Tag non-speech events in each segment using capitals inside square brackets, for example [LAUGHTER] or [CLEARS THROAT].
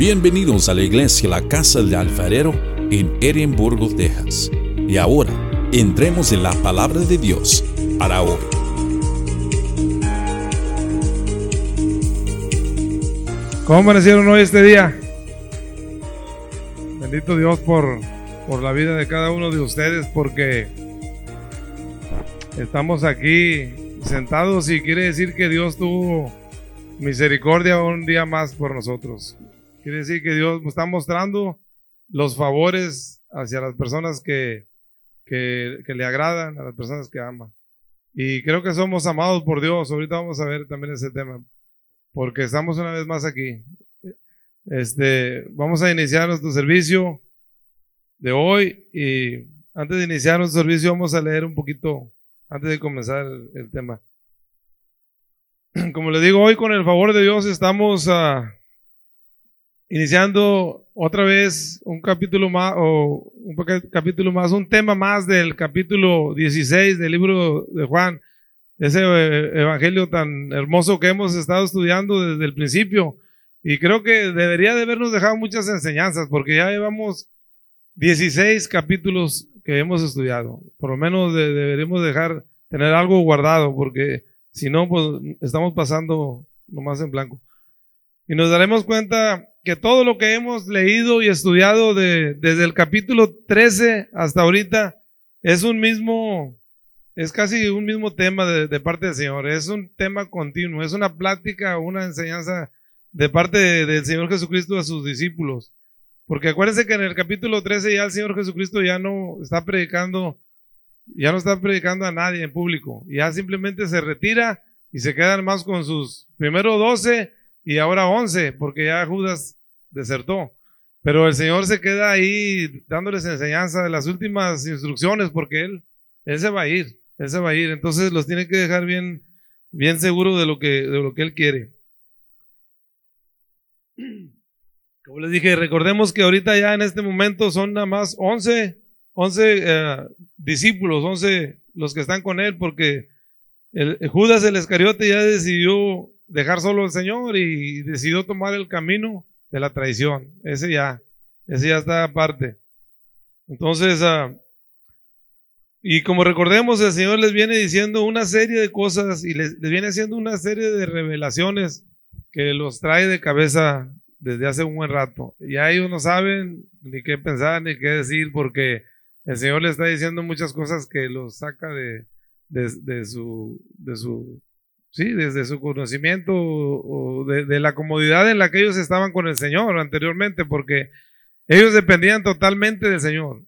Bienvenidos a la iglesia La Casa del Alfarero en Edimburgo, Texas. Y ahora, entremos en la palabra de Dios para hoy. ¿Cómo hoy este día? Bendito Dios por, por la vida de cada uno de ustedes porque estamos aquí sentados y quiere decir que Dios tuvo misericordia un día más por nosotros. Quiere decir que Dios está mostrando los favores hacia las personas que, que, le agradan, a las personas que ama. Y creo que somos amados por Dios. Ahorita vamos a ver también ese tema, porque estamos una vez más aquí. Este, vamos a iniciar nuestro servicio de hoy y antes de iniciar nuestro servicio vamos a leer un poquito, antes de comenzar el tema. [CLEARS THROAT] Como le digo, hoy con el favor de Dios estamos uh, iniciando otra vez un capítulo más, o un capítulo más, un tema más del capítulo 16 del libro de Juan, ese eh, evangelio tan hermoso que hemos estado estudiando desde el principio. Y creo que debería de habernos dejado muchas enseñanzas, porque ya llevamos 16 capítulos que hemos estudiado. Por lo menos deberíamos dejar, tener algo guardado, porque si no, pues estamos pasando nomás en blanco. Y nos daremos cuenta que todo lo que hemos leído y estudiado de, desde el capítulo 13 hasta ahorita es un mismo, es casi un mismo tema de, parte del Señor. Es un tema continuo, es una plática, una enseñanza de parte del Señor Jesucristo a sus discípulos. Porque acuérdense que en el capítulo 13 ya el Señor Jesucristo ya no está predicando ya no está predicando a nadie en público, ya simplemente se retira y se quedan más con sus primero 12 y ahora 11, porque ya Judas desertó. Pero el Señor se queda ahí dándoles enseñanza de las últimas instrucciones, porque Él, Él se va a ir, Él se va a ir. Entonces los tiene que dejar bien, bien seguros de lo que, de lo que Él quiere. [CLEARS THROAT] Como les dije, recordemos que ahorita ya en este momento son nada más 11 11 eh, discípulos, 11 los que están con él, porque el, Judas el Escariote ya decidió dejar solo al Señor y decidió tomar el camino de la traición. Ese ya, ese ya está aparte. Entonces, uh, y como recordemos, el Señor les viene diciendo una serie de cosas y les, les, viene haciendo una serie de revelaciones que los trae de cabeza desde hace un buen rato. Ya ellos no saben ni qué pensar ni qué decir porque el Señor le está diciendo muchas cosas que los saca de, de, su, de su, sí, desde su conocimiento o de, la comodidad en la que ellos estaban con el Señor anteriormente, porque ellos dependían totalmente del Señor.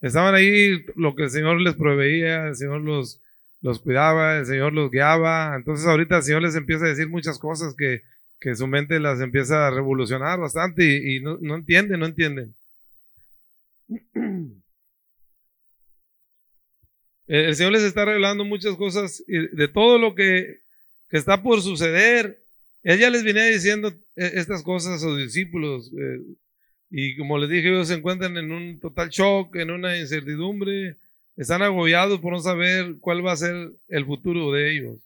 Estaban ahí lo que el Señor les proveía, el Señor los, los cuidaba, el Señor los guiaba. Entonces ahorita el Señor les empieza a decir muchas cosas que, que su mente las empieza a revolucionar bastante y, y no, no entienden, no entienden. [CLEARS THROAT] El Señor les está revelando muchas cosas de todo lo que, está por suceder. Él ya les venía diciendo e, estas cosas a sus discípulos. Eh, y como les dije, ellos se encuentran en un total shock, en una incertidumbre. Están agobiados por no saber cuál va a ser el futuro de ellos.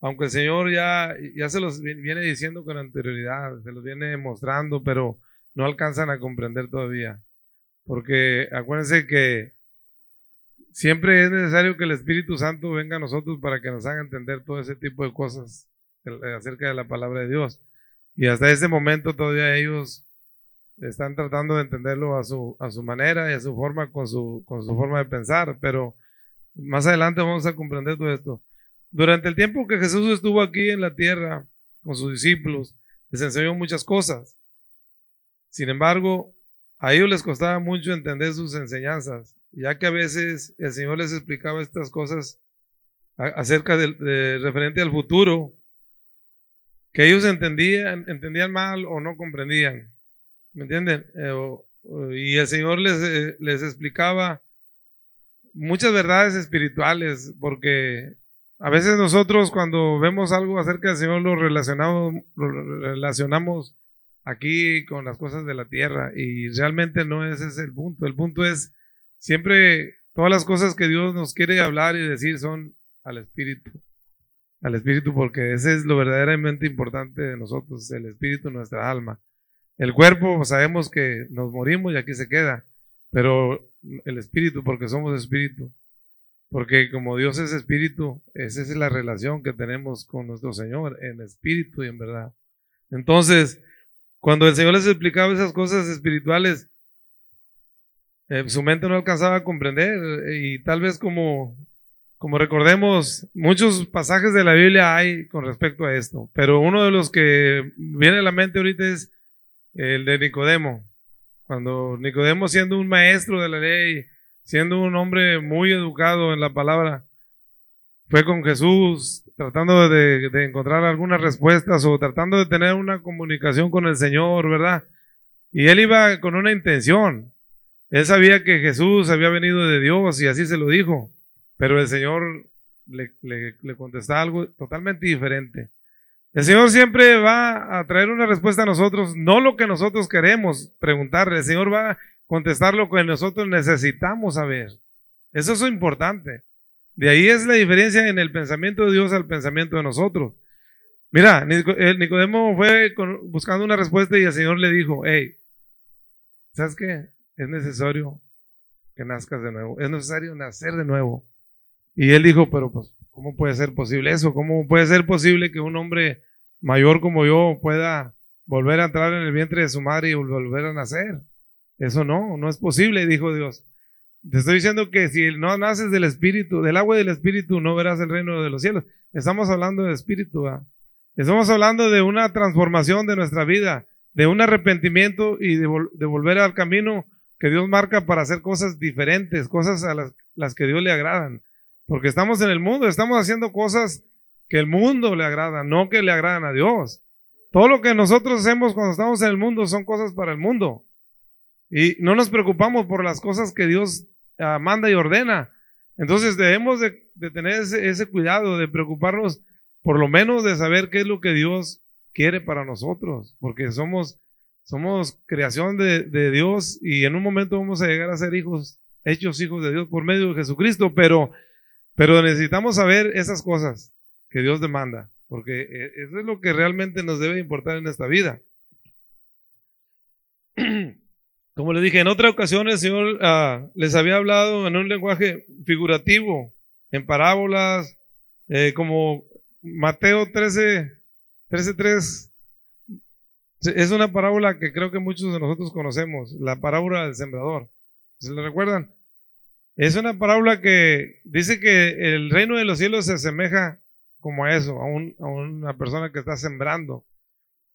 Aunque el Señor ya, ya se los viene diciendo con anterioridad, se los viene mostrando, pero no alcanzan a comprender todavía. Porque acuérdense que siempre es necesario que el Espíritu Santo venga a nosotros para que nos haga entender todo ese tipo de cosas acerca de la palabra de Dios. Y hasta ese momento todavía ellos están tratando de entenderlo a su, a su manera y a su forma, con su, con su forma de pensar, pero más adelante vamos a comprender todo esto. Durante el tiempo que Jesús estuvo aquí en la tierra con sus discípulos, les enseñó muchas cosas. Sin embargo, a ellos les costaba mucho entender sus enseñanzas ya que a veces el Señor les explicaba estas cosas acerca del referente al futuro, que ellos entendían, entendían mal o no comprendían. ¿Me entienden? Eh, y el Señor les, eh, les explicaba muchas verdades espirituales, porque a veces nosotros cuando vemos algo acerca del Señor lo relacionamos, relacionamos aquí con las cosas de la tierra y realmente no ese es el punto. El punto es Siempre todas las cosas que Dios nos quiere hablar y decir son al Espíritu. Al Espíritu, porque ese es lo verdaderamente importante de nosotros, el Espíritu, nuestra alma. El cuerpo pues, sabemos que nos morimos y aquí se queda, pero el espíritu, porque somos espíritu, porque como Dios es espíritu, esa es la relación que tenemos con nuestro Señor en espíritu y en verdad. Entonces, cuando el Señor les explicaba esas cosas espirituales, eh, su mente no alcanzaba a comprender y tal vez como, como recordemos, muchos pasajes de la Biblia hay con respecto a esto, pero uno de los que viene a la mente ahorita es el de Nicodemo. Cuando Nicodemo siendo un maestro de la ley, siendo un hombre muy educado en la palabra, fue con Jesús tratando de, encontrar algunas respuestas o tratando de tener una comunicación con el Señor, ¿verdad? Y él iba con una intención. Él sabía que Jesús había venido de Dios y así se lo dijo, pero el Señor le, le, le contestaba algo totalmente diferente. El Señor siempre va a traer una respuesta a nosotros, no lo que nosotros queremos preguntarle. El Señor va a contestar lo que nosotros necesitamos saber. Eso es importante. De ahí es la diferencia en el pensamiento de Dios al pensamiento de nosotros. Mira, Nicodemo fue buscando una respuesta y el Señor le dijo, hey, ¿sabes qué? Es necesario que nazcas de nuevo. Es necesario nacer de nuevo. Y él dijo, pero pues ¿Cómo puede ser posible eso? ¿Cómo puede ser posible que un hombre mayor como yo pueda volver a entrar en el vientre de su madre y volver a nacer? Eso no, no es posible, dijo Dios. Te estoy diciendo que si no naces del Espíritu, del agua del Espíritu, no verás el reino de los cielos. Estamos hablando de Espíritu. Estamos hablando de una transformación de nuestra vida, de un arrepentimiento y de, volver al camino que Dios marca para hacer cosas diferentes, cosas a las que Dios le agradan. Porque estamos en el mundo, estamos haciendo cosas que el mundo le agrada, no que le agradan a Dios. Todo lo que nosotros hacemos cuando estamos en el mundo son cosas para el mundo. Y no nos preocupamos por las cosas que Dios ah, manda y ordena. Entonces debemos de, tener ese, cuidado, de preocuparnos por lo menos de saber qué es lo que Dios quiere para nosotros, porque somos, somos creación de, de Dios y en un momento vamos a llegar a ser hijos, hechos hijos de Dios por medio de Jesucristo, pero pero necesitamos saber esas cosas que Dios demanda, porque eh, eso es lo que realmente nos debe importar en esta vida. [CLEARS THROAT] Como le dije, en otra ocasión el Señor ah, les había hablado en un lenguaje figurativo, en parábolas, eh, como Mateo 13, 13, 3. Es una parábola que creo que muchos de nosotros conocemos, la parábola del sembrador. ¿Se le recuerdan? Es una parábola que dice que el reino de los cielos se asemeja como a eso, a, una persona que está sembrando.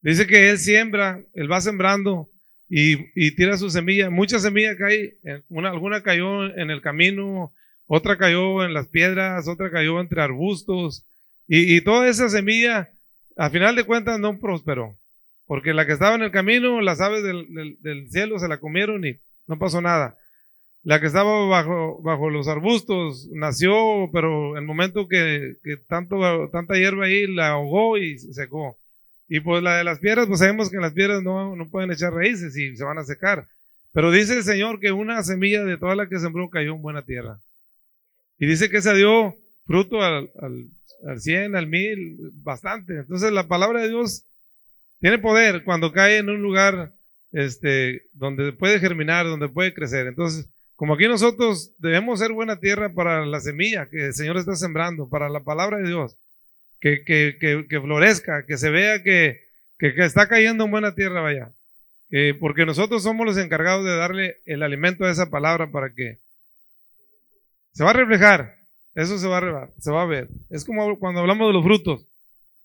Dice que él siembra, él va sembrando y, tira su semilla. Mucha semilla cae, una, alguna cayó en el camino, otra cayó en las piedras, otra cayó entre arbustos. Y, toda esa semilla, a final de cuentas, no prosperó. Porque la que estaba en el camino, las aves del cielo se la comieron y no pasó nada. La que estaba bajo, los arbustos nació, pero el momento que, tanto, tanta hierba ahí la ahogó y se secó. Y pues la de las piedras, pues sabemos que las piedras no, no pueden echar raíces y se van a secar. Pero dice el Señor que una semilla de toda la que sembró cayó en buena tierra. Y dice que se dio fruto al, al, al 100, al 1000, bastante. Entonces la palabra de Dios tiene poder cuando cae en un lugar este, donde puede germinar, donde puede crecer. Entonces, como aquí nosotros debemos ser buena tierra para la semilla que el Señor está sembrando, para la palabra de Dios, que, que, florezca, que se vea que, está cayendo en buena tierra, vaya. porque nosotros somos los encargados de darle el alimento a esa palabra para que se va a reflejar, eso se va a, se va a ver. Es como cuando hablamos de los frutos,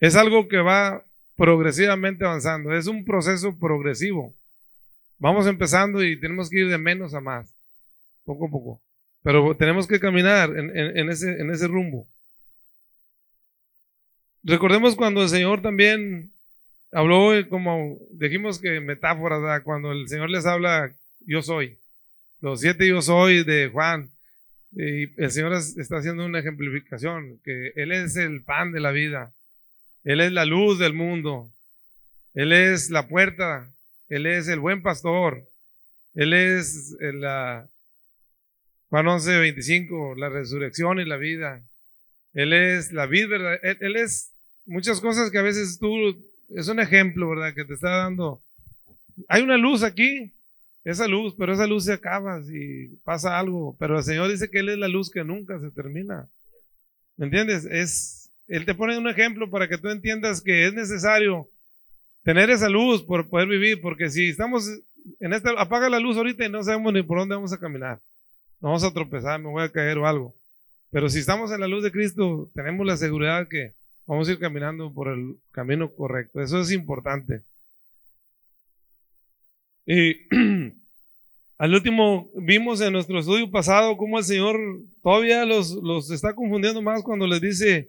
es algo que va progresivamente avanzando, es un proceso progresivo. Vamos empezando y tenemos que ir de menos a más poco a poco. Pero tenemos que caminar en, ese, en ese rumbo. Recordemos cuando el Señor también habló, como dijimos que metáforas, cuando el Señor les habla, yo soy. Los siete yo soy de Juan. Y el Señor está haciendo una ejemplificación, que Él es el pan de la vida. Él es la luz del mundo. Él es la puerta. Él es el buen pastor. Él es la, Juan 11, 25, la resurrección y la vida. Él es la vida, ¿verdad? Él, es muchas cosas que a veces tú, es un ejemplo, ¿verdad? Que te está dando hay una luz aquí, esa luz, pero esa luz se acaba si pasa algo. Pero el Señor dice que Él es la luz que nunca se termina. ¿Me entiendes? Es, Él te pone un ejemplo para que tú entiendas que es necesario tener esa luz por poder vivir, porque si estamos en esta, apaga la luz ahorita y no sabemos ni por dónde vamos a caminar. No vamos a tropezar, me voy a caer o algo. Pero si estamos en la luz de Cristo, tenemos la seguridad que vamos a ir caminando por el camino correcto. Eso es importante. Y [CLEARS THROAT] al último vimos en nuestro estudio pasado cómo el Señor todavía los, los está confundiendo más cuando les dice,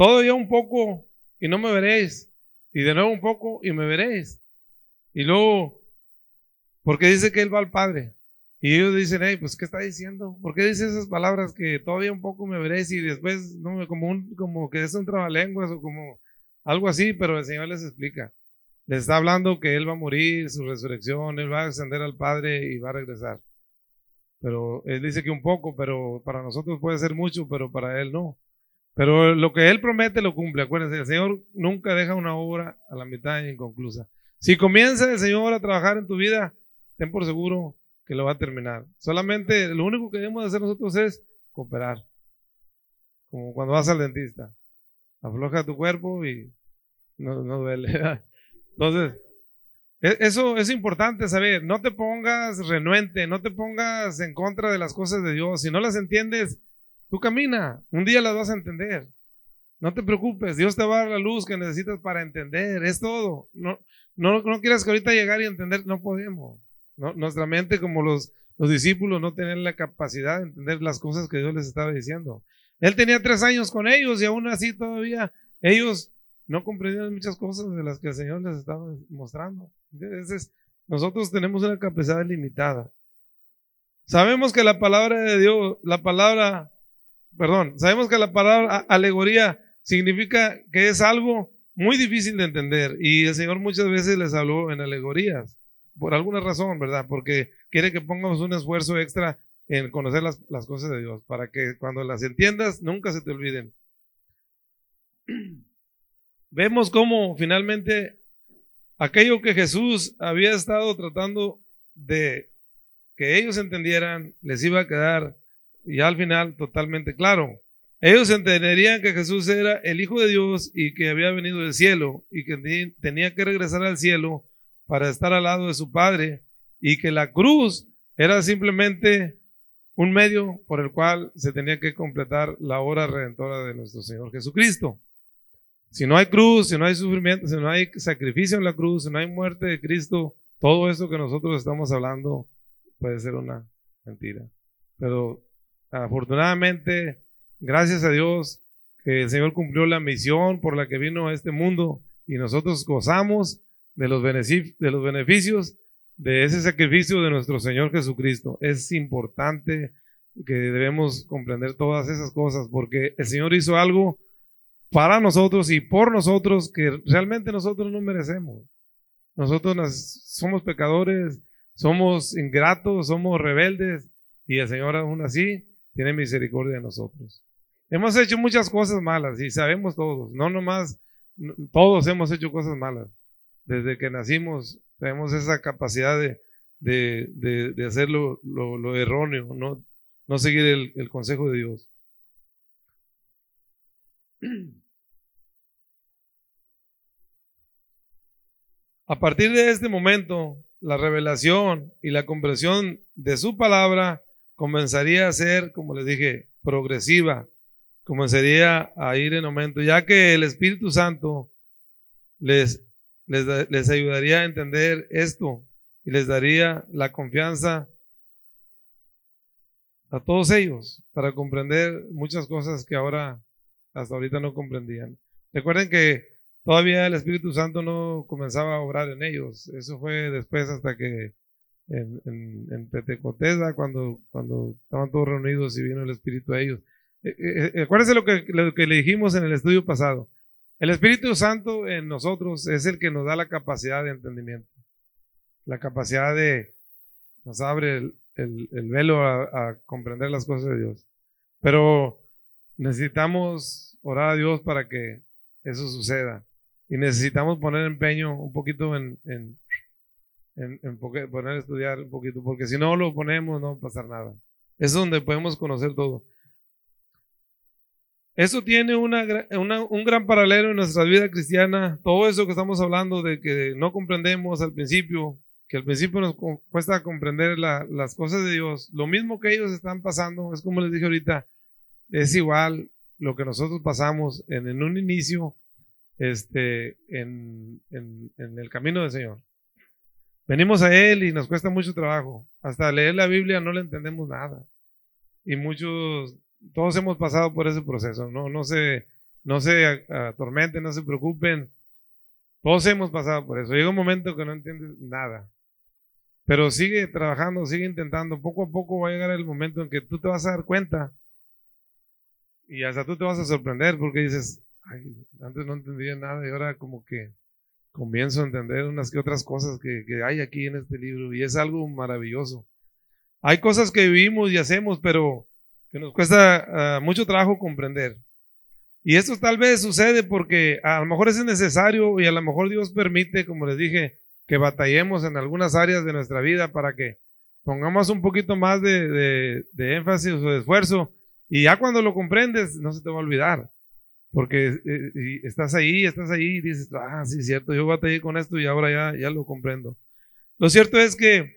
todavía un poco y no me veréis. Y de nuevo un poco y me veréis. Y luego, porque dice que Él va al Padre. Y ellos dicen, hey, pues, ¿qué está diciendo? ¿Por qué dice esas palabras que todavía un poco me veréis y después, no, como, un, como que es un trabalenguas o como algo así, pero el Señor les explica. Les está hablando que Él va a morir, su resurrección, Él va a ascender al Padre y va a regresar. Pero Él dice que un poco, pero para nosotros puede ser mucho, pero para Él no. Pero lo que Él promete lo cumple. Acuérdense, el Señor nunca deja una obra a la mitad inconclusa. Si comienza el Señor a trabajar en tu vida, ten por seguro que lo va a terminar. Solamente lo único que debemos hacer nosotros es cooperar. Como cuando vas al dentista. Afloja tu cuerpo y no, no duele. Entonces, e, eso es importante saber. No te pongas renuente, no te pongas en contra de las cosas de Dios. Si no las entiendes, tú camina. Un día las vas a entender. No te preocupes, Dios te va a dar la luz que necesitas para entender. Es todo. No, no, no quieras que ahorita llegar y entender, no podemos. Nuestra mente, como los, los discípulos, no tenían la capacidad de entender las cosas que Dios les estaba diciendo. Él tenía tres años con ellos y aún así todavía ellos no comprendían muchas cosas de las que el Señor les estaba mostrando. Entonces, nosotros tenemos una capacidad limitada. Sabemos que la palabra de Dios, la palabra, perdón, sabemos que la palabra alegoría significa que es algo muy difícil de entender y el Señor muchas veces les habló en alegorías por alguna razón, ¿verdad? Porque quiere que pongamos un esfuerzo extra en conocer las, las cosas de Dios, para que cuando las entiendas nunca se te olviden. [CLEARS THROAT] Vemos cómo finalmente aquello que Jesús había estado tratando de que ellos entendieran, les iba a quedar y al final totalmente claro. Ellos entenderían que Jesús era el Hijo de Dios y que había venido del cielo y que tenía que regresar al cielo para estar al lado de su Padre y que la cruz era simplemente un medio por el cual se tenía que completar la obra redentora de nuestro Señor Jesucristo. Si no hay cruz, si no hay sufrimiento, si no hay sacrificio en la cruz, si no hay muerte de Cristo, todo eso que nosotros estamos hablando puede ser una mentira. Pero afortunadamente, gracias a Dios, que el Señor cumplió la misión por la que vino a este mundo y nosotros gozamos de los, de los beneficios de ese sacrificio de nuestro Señor Jesucristo. Es importante que debemos comprender todas esas cosas porque el Señor hizo algo para nosotros y por nosotros que realmente nosotros no merecemos. Nosotros somos pecadores, somos ingratos, somos rebeldes y el Señor aún así tiene misericordia de nosotros. Hemos hecho muchas cosas malas y sabemos todos, no nomás, todos hemos hecho cosas malas desde que nacimos tenemos esa capacidad de, de, hacer lo, erróneo, no, no seguir el, el consejo de Dios. A partir de este momento, la revelación y la comprensión de su palabra comenzaría a ser, como les dije, progresiva, comenzaría a ir en aumento, ya que el Espíritu Santo les les, ayudaría a entender esto y les daría la confianza a todos ellos para comprender muchas cosas que ahora hasta ahorita no comprendían. Recuerden que todavía el Espíritu Santo no comenzaba a obrar en ellos. Eso fue después hasta que en, en, en cuando, cuando estaban todos reunidos y vino el Espíritu a ellos. Eh, eh, eh, acuérdense lo que, lo que le dijimos en el estudio pasado. El Espíritu Santo en nosotros es el que nos da la capacidad de entendimiento, la capacidad de, nos abre el, velo a, comprender las cosas de Dios. Pero necesitamos orar a Dios para que eso suceda. Y necesitamos poner empeño un poquito en, en, poner a estudiar un poquito, porque si no lo ponemos no va a pasar nada. Es donde podemos conocer todo. Eso tiene una, un gran paralelo en nuestra vida cristiana. Todo eso que estamos hablando de que no comprendemos al principio, que al principio nos cuesta comprender las cosas de Dios. Lo mismo que ellos están pasando, es como les dije ahorita, es igual lo que nosotros pasamos en, en un inicio este, en, en, en el camino del Señor. Venimos a Él y nos cuesta mucho trabajo. Hasta leer la Biblia no le entendemos nada. Y muchos, todos hemos pasado por ese proceso. No, no se, no se atormenten, no se preocupen. Todos hemos pasado por eso. Llega un momento que no entiendes nada. Pero sigue trabajando, sigue intentando. Poco a poco va a llegar el momento en que tú te vas a dar cuenta. Y hasta tú te vas a sorprender porque dices, antes no entendía nada y ahora como que comienzo a entender unas que otras cosas que, hay aquí en este libro y es algo maravilloso. Hay cosas que vivimos y hacemos, pero que nos cuesta ah, mucho trabajo comprender. Y esto tal vez sucede porque a lo mejor es necesario y a lo mejor Dios permite, como les dije, que batallemos en algunas áreas de nuestra vida para que pongamos un poquito más de, de énfasis o de esfuerzo. Y ya cuando lo comprendes, no se te va a olvidar. Porque eh, estás ahí, estás ahí y dices, ah, sí, cierto, yo batallé con esto y ahora ya, ya lo comprendo. Lo cierto es que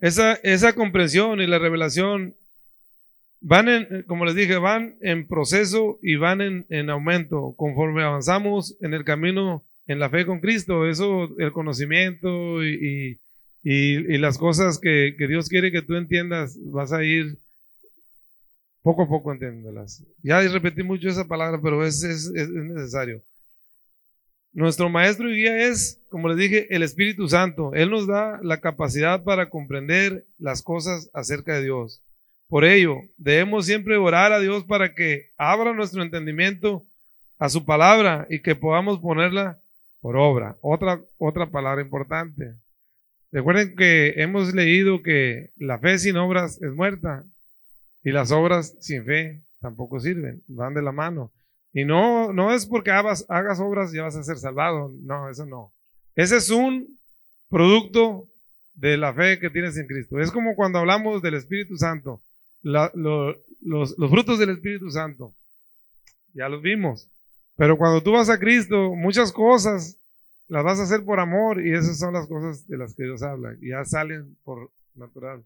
esa, esa comprensión y la revelación van en, como les dije, van en proceso y van en, en aumento conforme avanzamos en el camino, en la fe con Cristo. Eso, el conocimiento y, y, y las cosas que, que Dios quiere que tú entiendas, vas a ir poco a poco entiéndelas. Ya repetí mucho esa palabra, pero es, es, es, necesario. Nuestro maestro y guía es, como les dije, el Espíritu Santo. Él nos da la capacidad para comprender las cosas acerca de Dios. Por ello, debemos siempre orar a Dios para que abra nuestro entendimiento a su palabra y que podamos ponerla por obra. Otra, otra palabra importante. Recuerden que hemos leído que la fe sin obras es muerta. Y las obras sin fe tampoco sirven, van de la mano. Y no, no es porque hagas, hagas obras y vas a ser salvado, no, eso no. Ese es un producto de la fe que tienes en Cristo. Es como cuando hablamos del Espíritu Santo, los, los frutos del Espíritu Santo, ya los vimos. Pero cuando tú vas a Cristo, muchas cosas las vas a hacer por amor y esas son las cosas de las que Dios habla. Ya salen por natural.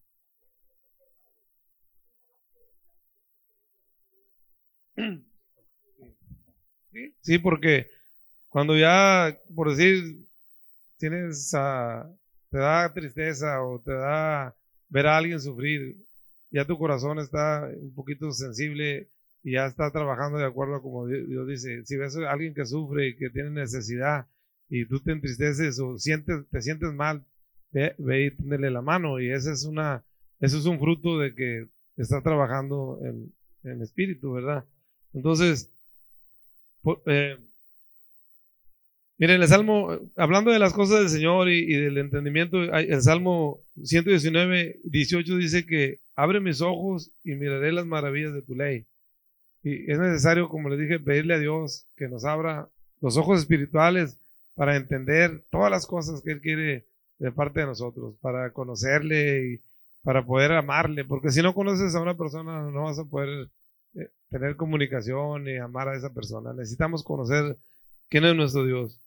Sí, porque cuando ya, por decir, tienes, te da tristeza o te da ver a alguien sufrir, ya tu corazón está un poquito sensible y ya está trabajando de acuerdo a como Dios dice. Si ves a alguien que sufre y que tiene necesidad y tú te entristeces o sientes, te sientes mal, ve, y tenderle la mano y ese es una, eso es un fruto de que está trabajando en, en espíritu, ¿verdad? Entonces, eh, miren, el Salmo, hablando de las cosas del Señor y, del entendimiento, el Salmo 119, 18 dice que abre mis ojos y miraré las maravillas de tu ley. Y es necesario, como les dije, pedirle a Dios que nos abra los ojos espirituales para entender todas las cosas que Él quiere de parte de nosotros, para conocerle y para poder amarle, porque si no conoces a una persona no vas a poder eh, tener comunicación y amar a esa persona. Necesitamos conocer quién es nuestro Dios.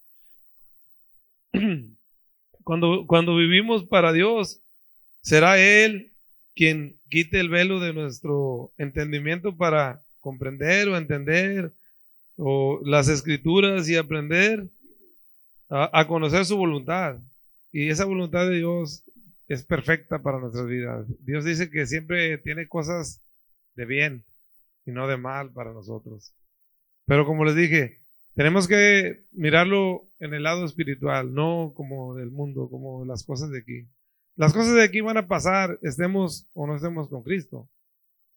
[CLEARS THROAT] Cuando, cuando vivimos para Dios, será Él quien quite el velo de nuestro entendimiento para comprender o entender o las escrituras y aprender a, a conocer su voluntad. Y esa voluntad de Dios es perfecta para nuestras vidas. Dios dice que siempre tiene cosas de bien y no de mal para nosotros. Pero como les dije, tenemos que mirarlo en el lado espiritual, no como del mundo, como las cosas de aquí. Las cosas de aquí van a pasar, estemos o no estemos con Cristo.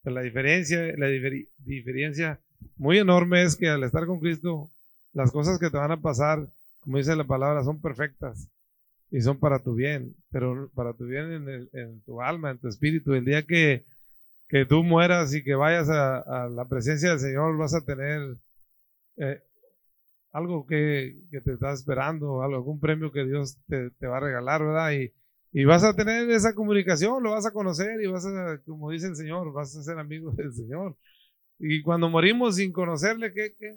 Pero la diferencia, la diferencia muy enorme es que al estar con Cristo, las cosas que te van a pasar, como dice la palabra, son perfectas y son para tu bien, pero para tu bien en, en tu alma, en tu espíritu. El día que que tú mueras y que vayas a, la presencia del Señor, vas a tener eh, algo que, te está esperando, algún premio que Dios te, va a regalar, ¿verdad? Y, vas a tener esa comunicación, lo vas a conocer y vas a, como dice el Señor, vas a ser amigo [LAUGHS] del Señor. Y cuando morimos sin conocerle, ¿qué? qué?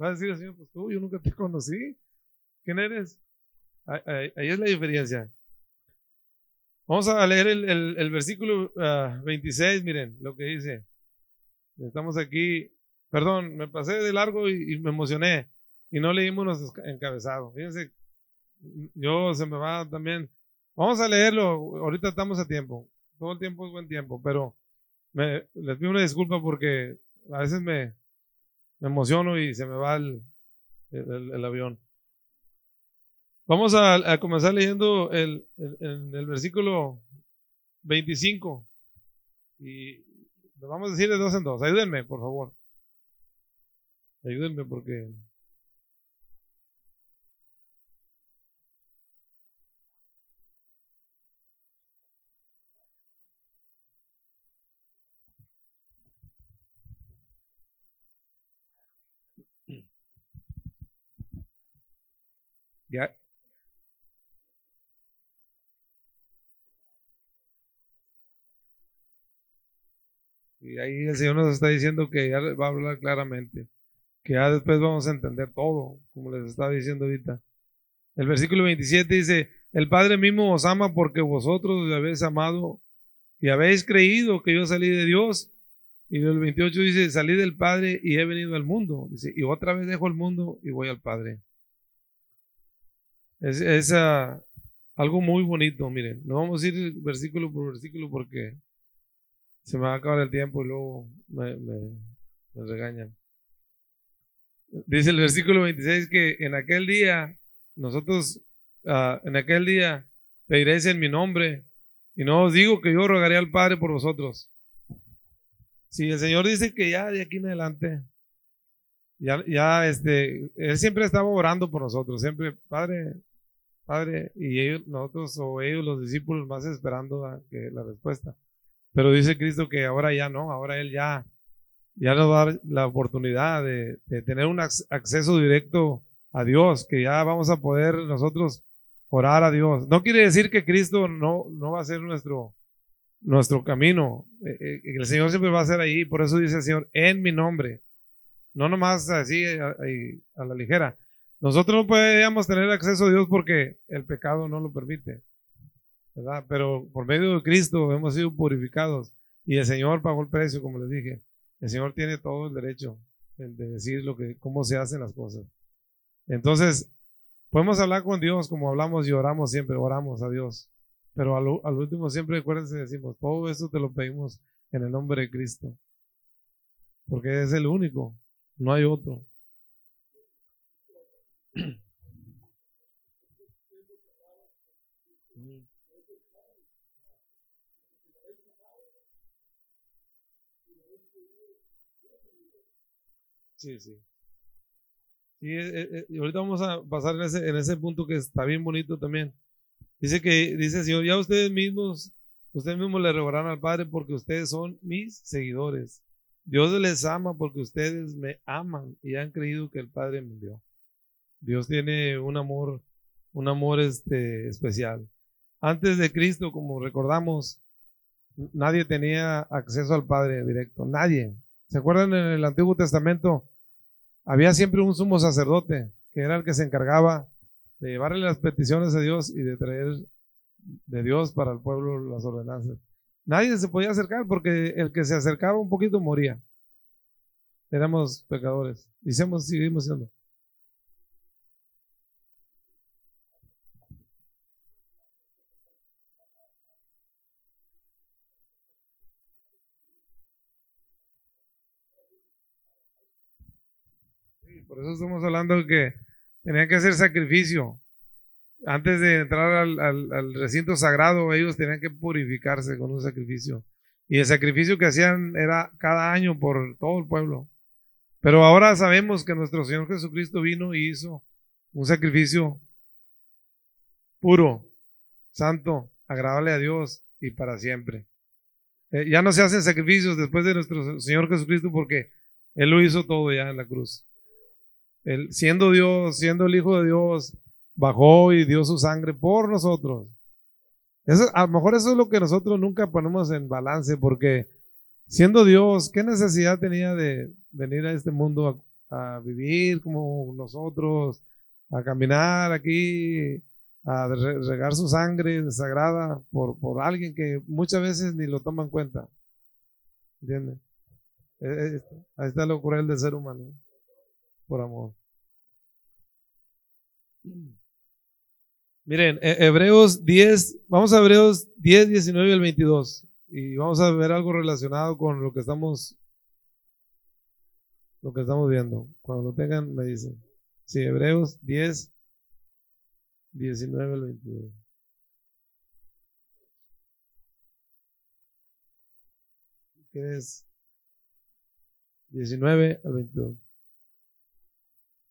Va a decir el Señor, pues tú, yo nunca te conocí. ¿Quién eres? Ahí, es la diferencia. Vamos a leer el, versículo 26, ah, miren lo que dice. Estamos aquí, perdón, me pasé de largo y, me emocioné y no leímos los encabezados. Fíjense, yo se me va también. Vamos a leerlo, ahorita estamos a tiempo. Todo el tiempo es buen tiempo, pero me, les pido una disculpa porque a veces me, emociono y se me va el, avión. Vamos a, comenzar leyendo el, el, versículo 25. Y lo vamos a decir de dos en dos. Ayúdenme, por favor. Ayúdenme porque Y ahí el Señor nos está diciendo que ya va a hablar claramente, que ya después vamos a entender todo, como les estaba diciendo ahorita. El versículo 27 dice, el Padre mismo os ama porque vosotros le habéis amado y habéis creído que yo salí de Dios. Y el 28 dice, salí del Padre y he venido al mundo. Dice, y otra vez dejo el mundo y voy al Padre. Es, ah, algo muy bonito, miren. No vamos a ir versículo por versículo porque se me va a acabar el tiempo y luego me, regañan. Dice el versículo 26 que en aquel día, nosotros, ah, en aquel día, pediréis en mi nombre y no os digo que yo rogaré al Padre por vosotros. Si el Señor dice que ya de aquí en adelante, ya, ya este, Él siempre estaba orando por nosotros, siempre, Padre, Padre, y ellos, nosotros o ellos, los discípulos, más esperando que la respuesta. Pero dice Cristo que ahora ya no, ahora Él ya, ya nos va a dar la oportunidad de, tener un acceso directo a Dios, que ya vamos a poder nosotros orar a Dios. No quiere decir que Cristo no, no va a ser nuestro, nuestro camino. Eh, eh, el Señor siempre va a ser ahí, por eso dice el Señor, en mi nombre. No nomás así a, a la ligera. Nosotros no podíamos tener acceso a Dios porque el pecado no lo permite, ¿verdad? Pero por medio de Cristo hemos sido purificados y el Señor pagó el precio, como les dije. El Señor tiene todo el derecho de decir lo que, cómo se hacen las cosas. Entonces, podemos hablar con Dios como hablamos y oramos siempre, oramos a Dios. Pero al, al último siempre acuérdense, decimos, todo esto te lo pedimos en el nombre de Cristo. Porque es el único, no hay otro. [CLEARS THROAT] Sí, sí. Sí, eh, eh, y ahorita vamos a pasar en ese, en ese punto que está bien bonito también. Dice que, dice el Señor, ya ustedes mismos, ustedes mismos le robarán al Padre porque ustedes son mis seguidores. Dios les ama porque ustedes me aman y han creído que el Padre me envió. Dios tiene un amor, un amor este, especial. Antes de Cristo, como recordamos, nadie tenía acceso al Padre directo, nadie. ¿Se acuerdan en el Antiguo Testamento? Había siempre un sumo sacerdote, que era el que se encargaba de llevarle las peticiones a Dios y de traer de Dios para el pueblo las ordenanzas. Nadie se podía acercar porque el que se acercaba un poquito moría. Éramos pecadores y seguimos siendo. Por eso estamos hablando de que tenían que hacer sacrificio. Antes de entrar al, recinto sagrado, ellos tenían que purificarse con un sacrificio. Y el sacrificio que hacían era cada año por todo el pueblo. Pero ahora sabemos que nuestro Señor Jesucristo vino y hizo un sacrificio puro, santo, agradable a Dios y para siempre. Eh, ya no se hacen sacrificios después de nuestro Señor Jesucristo porque Él lo hizo todo ya en la cruz siendo Dios, siendo el Hijo de Dios, bajó y dio su sangre por nosotros. Eso, a lo mejor eso es lo que nosotros nunca ponemos en balance, porque siendo Dios, ¿qué necesidad tenía de venir a este mundo a, vivir como nosotros, a caminar aquí, a regar su sangre sagrada por, por alguien que muchas veces ni lo toma en cuenta? ¿Entiendes? E, e, ahí está lo cruel del ser humano, por amor. Miren, Hebreos 10, vamos a Hebreos 10, 19 al 22 y vamos a ver algo relacionado con lo que estamos lo que estamos viendo. Cuando lo tengan me dicen. Sí, Hebreos 10 19 al 22. ¿Qué es? 19 al 22.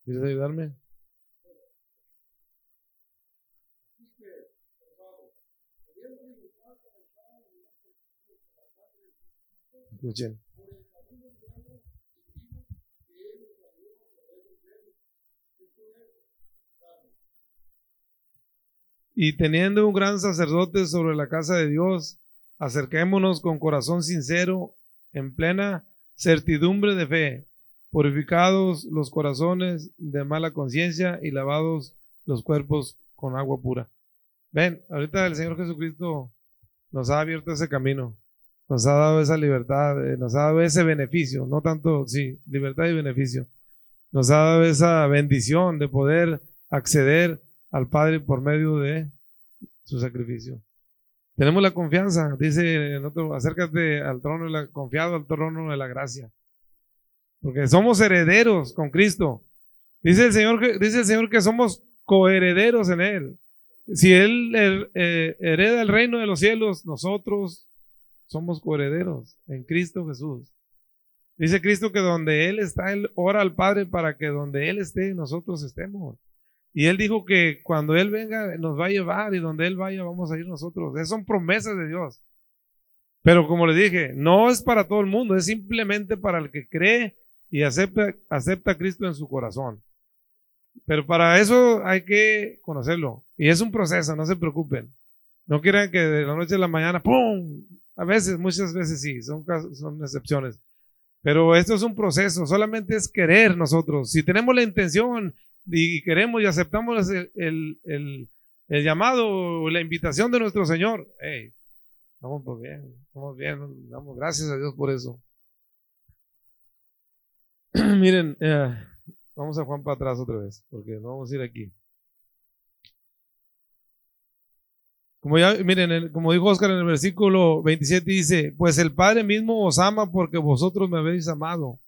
¿Quieres ayudarme? Y teniendo un gran sacerdote sobre la casa de Dios, acerquémonos con corazón sincero, en plena certidumbre de fe, purificados los corazones de mala conciencia y lavados los cuerpos con agua pura. Ven, ahorita el Señor Jesucristo nos ha abierto ese camino nos ha dado esa libertad, eh, nos ha dado ese beneficio, no tanto, sí, libertad y beneficio. Nos ha dado esa bendición de poder acceder al Padre por medio de su sacrificio. Tenemos la confianza, dice en otro, acércate al trono, confiado al trono de la gracia. Porque somos herederos con Cristo. Dice el Señor que, dice el Señor que somos coherederos en Él. Si Él eh, hereda el reino de los cielos, nosotros somos coherederos en Cristo Jesús. Dice Cristo que donde Él está, Él ora al Padre para que donde Él esté, nosotros estemos. Y Él dijo que cuando Él venga, nos va a llevar y donde Él vaya, vamos a ir nosotros. Esas son promesas de Dios. Pero como le dije, no es para todo el mundo, es simplemente para el que cree y acepta, acepta a Cristo en su corazón. Pero para eso hay que conocerlo. Y es un proceso, no se preocupen. No quieran que de la noche a la mañana, ¡pum! A veces, muchas veces sí, son, son excepciones. Pero esto es un proceso, solamente es querer nosotros. Si tenemos la intención y queremos y aceptamos el, el, el, llamado o la invitación de nuestro Señor, hey, estamos bien, estamos bien, damos gracias a Dios por eso. [CLEARS THROAT] Miren, eh, vamos a Juan para atrás otra vez, porque no vamos a ir aquí. Como ya, miren, como dijo Oscar en el versículo 27, dice, pues el Padre mismo os ama porque vosotros me habéis amado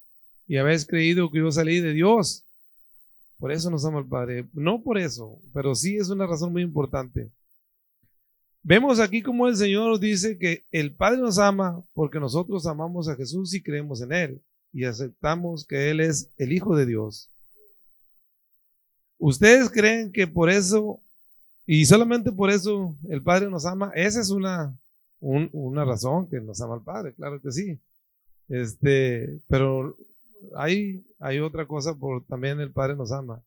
y habéis creído que yo salí de Dios. Por eso nos ama el Padre. No por eso, pero sí es una razón muy importante. Vemos aquí como el Señor dice que el Padre nos ama porque nosotros amamos a Jesús y creemos en Él y aceptamos que Él es el Hijo de Dios. ¿Ustedes creen que por eso y solamente por eso el Padre nos ama. Esa es una, una razón que nos ama el Padre, claro que sí. Este, pero hay, hay otra cosa por también el Padre nos ama.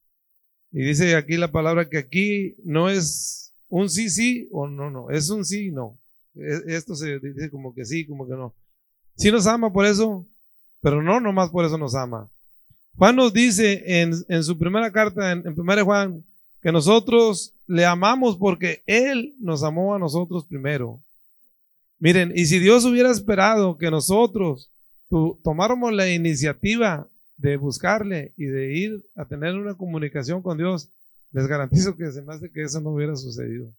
Y dice aquí la palabra que aquí no es un sí, sí o no, no, es un sí, no. E, esto se dice como que sí, como que no. Sí nos ama por eso, pero no nomás por eso nos ama. Juan nos dice en, en su primera carta, en, en 1 Juan que nosotros le amamos porque Él nos amó a nosotros primero. Miren, y si Dios hubiera esperado que nosotros tomáramos la iniciativa de buscarle y de ir a tener una comunicación con Dios, les garantizo que se me hace que eso no hubiera sucedido.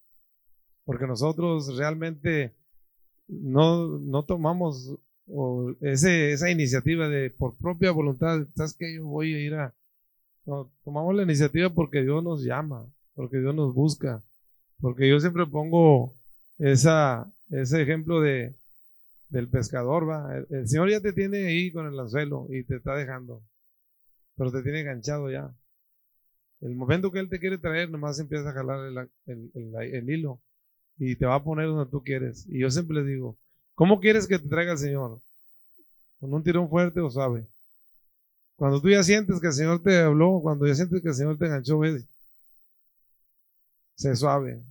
Porque nosotros realmente no, no tomamos ese, esa iniciativa de por propia voluntad, ¿sabes que Yo voy a ir a, tomamos la iniciativa porque Dios nos llama, porque Dios nos busca, porque yo siempre pongo esa, ese ejemplo de, del pescador, va. El, Señor ya te tiene ahí con el anzuelo y te está dejando, pero te tiene enganchado ya. El momento que Él te quiere traer, nomás empieza a jalar el, el, hilo y te va a poner donde tú quieres. Y yo siempre le digo, ¿cómo quieres que te traiga el Señor? ¿Con un tirón fuerte o suave? Cuando tú ya sientes que el Señor te habló, cuando ya sientes que el Señor te enganchó, ve, sé suave.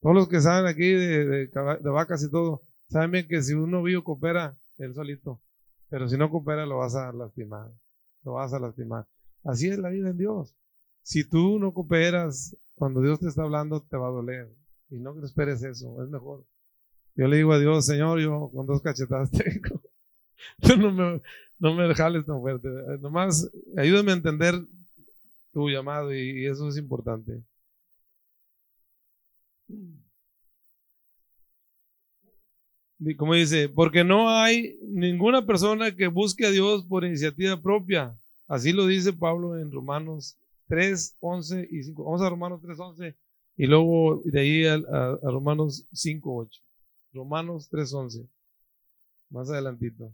Todos los que saben aquí de, vacas y todo, saben bien que si uno vivo coopera, él solito. Pero si no coopera, lo vas a lastimar. Lo vas a lastimar. Así es la vida en Dios. Si tú no cooperas, cuando Dios te está hablando, te va a doler. Y no esperes eso, es mejor. Yo le digo a Dios, Señor, yo con dos cachetadas [LAUGHS] tengo. no me, no me jales tan fuerte. Nomás ayúdame a entender tu llamado y eso es importante. Como dice, porque no hay ninguna persona que busque a Dios por iniciativa propia. Así lo dice Pablo en Romanos 3, 11 y 5. Vamos a Romanos 3, 11 y luego de ahí a, a, Romanos 5, 8. Romanos 3, 11. Más adelantito.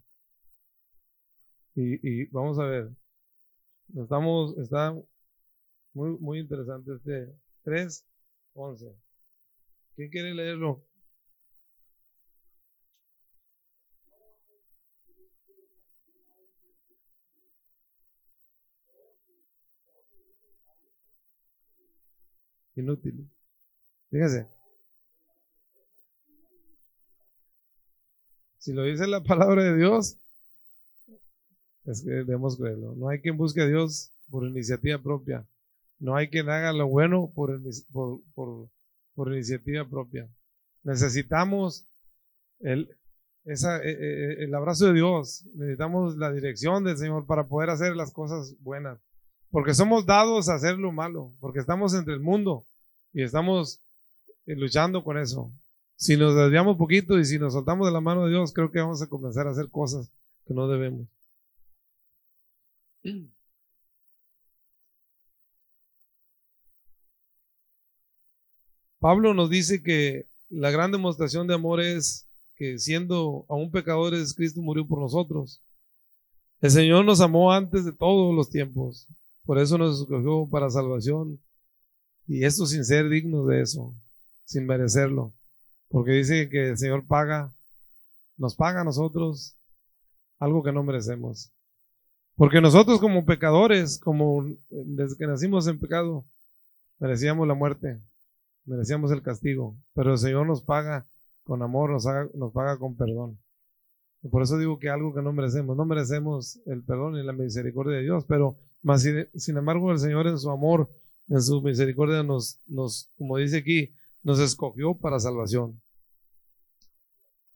Y, y vamos a ver. Estamos, está muy, muy interesante este 3, 11. ¿Quién quiere leerlo? Inútil. Fíjese. Si lo dice la palabra de Dios, es que debemos creerlo. No hay quien busque a Dios por iniciativa propia. No hay quien haga lo bueno por, iniciativa propia. Necesitamos el, e, e, e, el abrazo de Dios, necesitamos la dirección del Señor para poder hacer las cosas buenas. Porque somos dados a hacer lo malo, porque estamos entre el mundo y estamos eh, luchando con eso. Si nos desviamos poquito y si nos soltamos de la mano de Dios, creo que vamos a comenzar a hacer cosas que no debemos. [CLEARS THROAT] Pablo nos dice que la gran demostración de amor es que siendo aún pecadores, Cristo murió por nosotros. El Señor nos amó antes de todos los tiempos. Por eso nos escogió para salvación. Y esto sin ser dignos de eso, sin merecerlo. Porque dice que el Señor paga, nos paga a nosotros algo que no merecemos. Porque nosotros como pecadores, como desde que nacimos en pecado, merecíamos la muerte merecíamos el castigo, pero el Señor nos paga con amor, nos, paga con perdón. por eso digo que algo que no merecemos, no merecemos el perdón y la misericordia de Dios, pero más sin, embargo el Señor en su amor, en su misericordia nos, nos, como dice aquí, nos escogió para salvación.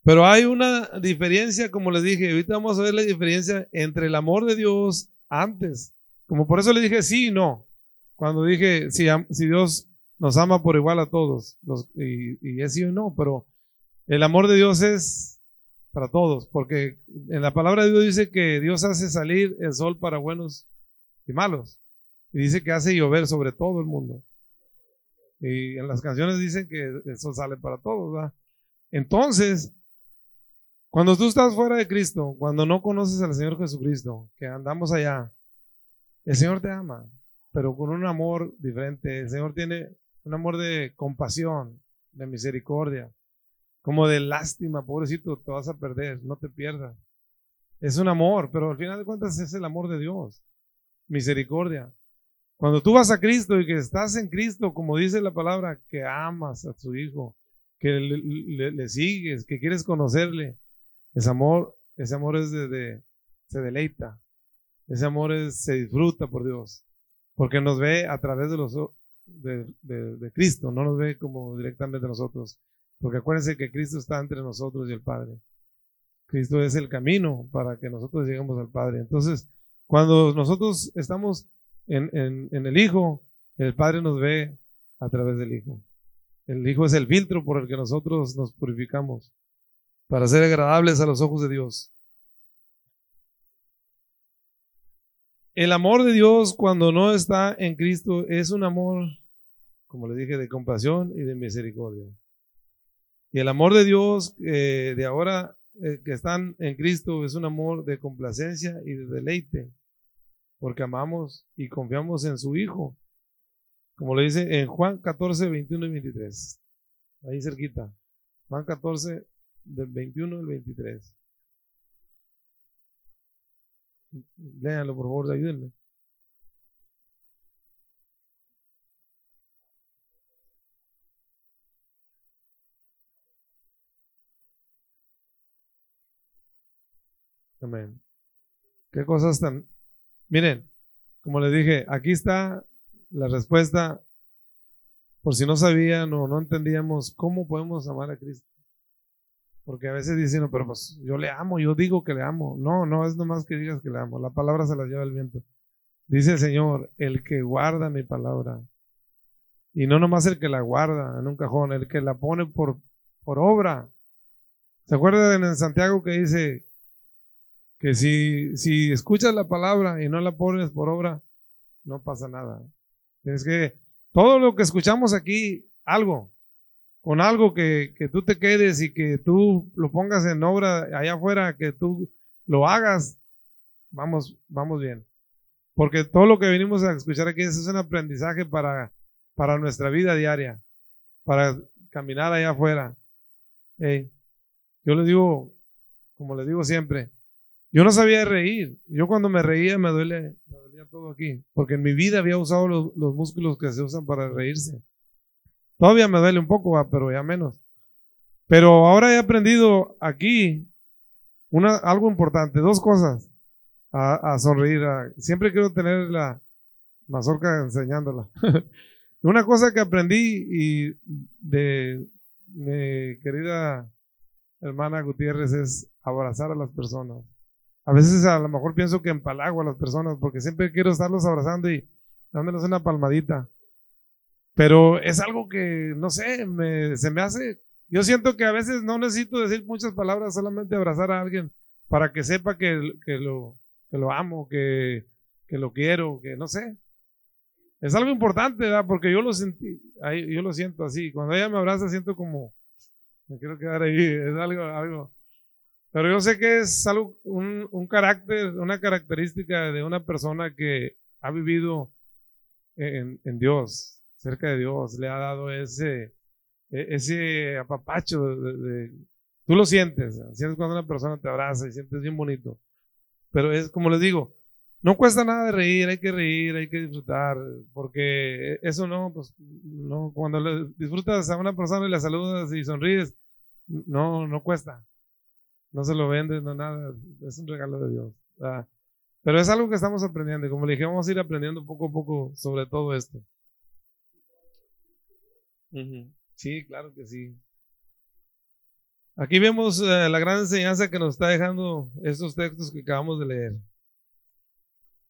Pero hay una diferencia, como les dije, ahorita vamos a ver la diferencia entre el amor de Dios antes, como por eso le dije sí y no. Cuando dije, si, Dios nos ama por igual a todos. y, es sí o no, pero el amor de Dios es para todos, porque en la palabra de Dios dice que Dios hace salir el sol para buenos y malos. Y dice que hace llover sobre todo el mundo. Y en las canciones dicen que el sol sale para todos. Entonces, cuando tú estás fuera de Cristo, cuando no conoces al Señor Jesucristo, que andamos allá, el Señor te ama, pero con un amor diferente. El Señor tiene un amor de compasión, de misericordia, como de lástima, pobrecito, te vas a perder, no te pierdas. Es un amor, pero al final de cuentas es el amor de Dios, misericordia. Cuando tú vas a Cristo y que estás en Cristo, como dice la palabra, que amas a tu Hijo, que le, sigues, que quieres conocerle, ese amor, ese amor es de, se deleita, ese amor se disfruta por Dios, porque nos ve a través de los, de, Cristo, no nos ve como directamente nosotros. Porque acuérdense que Cristo está entre nosotros y el Padre. Cristo es el camino para que nosotros lleguemos al Padre. Entonces, cuando nosotros estamos en, el Hijo, el Padre nos ve a través del Hijo. El Hijo es el filtro por el que nosotros nos purificamos para ser agradables a los ojos de Dios. El amor de Dios cuando no está en Cristo es un amor como les dije, de compasión y de misericordia. Y el amor de Dios eh, de ahora eh, que están en Cristo es un amor de complacencia y de deleite, porque amamos y confiamos en su Hijo. Como le dice en Juan 14, 21 y 23. Ahí cerquita. Juan 14, del 21 al 23. Léanlo, por favor, ayúdenme. Amén. Qué cosas tan Miren, como les dije, aquí está la respuesta por si no sabían o no entendíamos cómo podemos amar a Cristo. Porque a veces dicen, pero pues yo le amo, yo digo que le amo. No, no es nomás que digas que le amo. La palabra se la lleva el viento. Dice el Señor, el que guarda mi palabra. Y no nomás el que la guarda en un cajón, el que la pone por, por obra. ¿Se acuerdan en Santiago que dice que si, si escuchas la palabra y no la pones por obra, no pasa nada? Tienes que, todo lo que escuchamos aquí, algo, con algo que, que tú te quedes y que tú lo pongas en obra allá afuera, que tú lo hagas, vamos, vamos bien. Porque todo lo que venimos a escuchar aquí es un aprendizaje para, para nuestra vida diaria, para caminar allá afuera. yo le digo, como le digo siempre, yo no sabía reír. Yo cuando me reía me duele, me dolía todo aquí, porque en mi vida había usado los, los músculos que se usan para reírse. Todavía me duele un poco, pero ya menos. Pero ahora he aprendido aquí algo importante, dos cosas a, sonreír. siempre quiero tener la mazorca enseñándola. [LAUGHS] una cosa que aprendí y de mi querida hermana Gutiérrez es abrazar a las personas. A veces a lo mejor pienso que empalago a las personas porque siempre quiero estarlos abrazando y dándoles una palmadita. Pero es algo que, no sé, me, se me hace, yo siento que a veces no necesito decir muchas palabras, solamente abrazar a alguien para que sepa que, que, lo, que lo amo, que, que lo quiero, que no sé. Es algo importante, ¿verdad? Porque yo lo sentí, yo lo siento así. Cuando ella me abraza siento como, me quiero quedar ahí, [LAUGHS] es algo, algo. Pero yo sé que es algo, un, un carácter, una característica de una persona que ha vivido en, Dios, cerca de Dios, le ha dado ese, e, ese apapacho. De, tú lo sientes, sientes cuando una persona te abraza y sientes bien bonito. Pero es como les digo, no cuesta nada de reír, hay que reír, hay que disfrutar, porque eso no, pues, no, cuando le disfrutas a una persona y la saludas y sonríes, no, no cuesta. No se lo vendes, no nada, es un regalo de Dios. Pero es algo que estamos aprendiendo y como le dije, vamos a ir aprendiendo poco a poco sobre todo esto. Sí, claro que sí. Aquí vemos eh, la gran enseñanza que nos está dejando estos textos que acabamos de leer.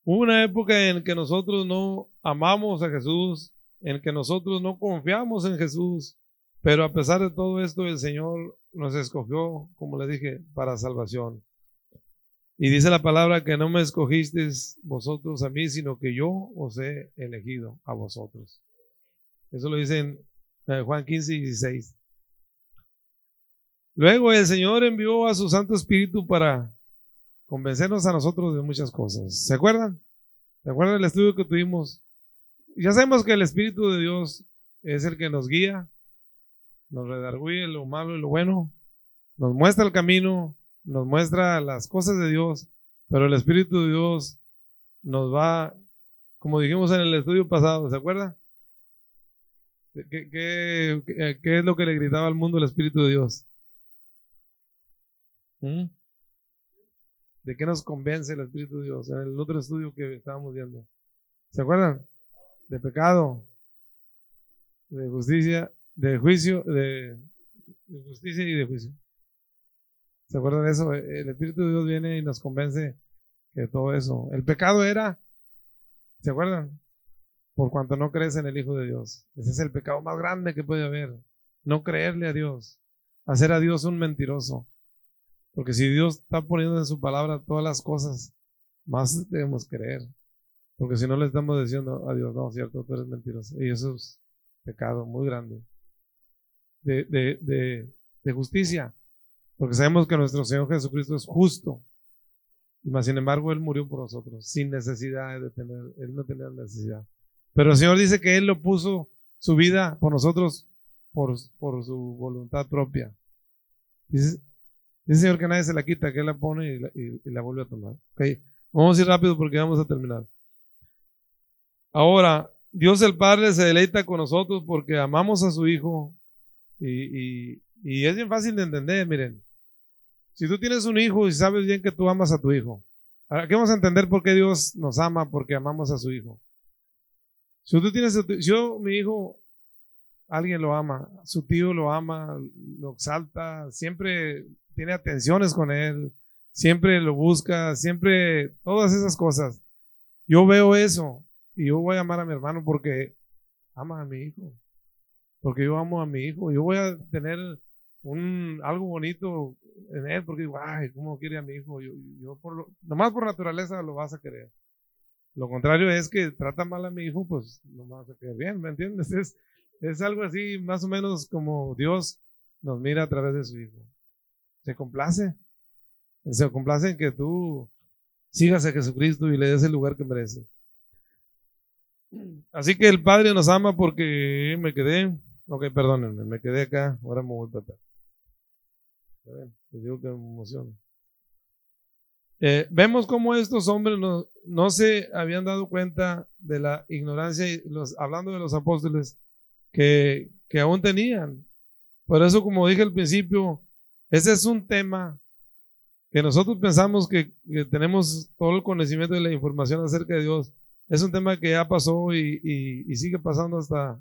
Hubo una época en que nosotros no amamos a Jesús, en que nosotros no confiamos en Jesús, pero a pesar de todo esto el Señor nos escogió, como le dije, para salvación. Y dice la palabra que no me escogisteis vosotros a mí, sino que yo os he elegido a vosotros. Eso lo dicen eh, Juan 15 y 16. Luego el Señor envió a su Santo Espíritu para convencernos a nosotros de muchas cosas. ¿Se acuerdan? ¿Se acuerdan del estudio que tuvimos? Ya sabemos que el Espíritu de Dios es el que nos guía, nos redarguye lo malo y lo bueno, nos muestra el camino, nos muestra las cosas de Dios, pero el Espíritu de Dios nos va, como dijimos en el estudio pasado, ¿se acuerdan? ¿Qué, es lo que le gritaba al mundo el Espíritu de Dios? ¿Mm? ¿De qué nos convence el Espíritu de Dios? En el otro estudio que estábamos viendo. ¿Se acuerdan? De pecado, de justicia, de juicio, de, justicia y de juicio. ¿Se acuerdan de eso? El Espíritu de Dios viene y nos convence que todo eso. El pecado era, ¿se acuerdan? por cuanto no crees en el Hijo de Dios. Ese es el pecado más grande que puede haber. No creerle a Dios. Hacer a Dios un mentiroso. Porque si Dios está poniendo en su palabra todas las cosas, más debemos creer. Porque si no le estamos diciendo a Dios, no, cierto, tú eres mentiroso. Y eso es pecado muy grande. De, de, de, justicia. Porque sabemos que nuestro Señor Jesucristo es justo. Y más sin embargo, Él murió por nosotros, sin necesidad de tener, Él no tenía necesidad. Pero el Señor dice que Él lo puso su vida por nosotros por, por su voluntad propia. Dice, el Señor que nadie se la quita, que Él la pone y la, vuelve a tomar. Okay. Vamos a ir rápido porque vamos a terminar. Ahora, Dios el Padre se deleita con nosotros porque amamos a su Hijo y, es bien fácil de entender, miren. Si tú tienes un hijo y sabes bien que tú amas a tu hijo, aquí vamos a entender por qué Dios nos ama, porque amamos a su hijo. Si tú tienes, yo, mi hijo, alguien lo ama, su tío lo ama, lo exalta, siempre tiene atenciones con él, siempre lo busca, siempre, todas esas cosas. Yo veo eso y yo voy a amar a mi hermano porque ama a mi hijo, porque yo amo a mi hijo, yo voy a tener un, algo bonito en él porque digo, ay, ¿cómo quiere a mi hijo? Yo, yo por lo, nomás por naturaleza lo vas a querer. Lo contrario es que trata mal a mi hijo, pues no vas a querer bien, ¿me entiendes? [LAUGHS] Es, es algo así, más o menos como Dios nos mira a través de su hijo. Se complace. Se complace en que tú sigas a Jesucristo y le des el lugar que merece. Así que el Padre nos ama porque me quedé, ok, perdónenme, me quedé acá, ahora me voy a tratar. Les digo que me emociona. Eh, vemos cómo estos hombres no, no, se habían dado cuenta de la ignorancia, y los, hablando de los apóstoles, que, que aún tenían. Por eso, como dije al principio, ese es un tema que nosotros pensamos que, tenemos todo el conocimiento y la información acerca de Dios. Es un tema que ya pasó y, y, sigue pasando hasta,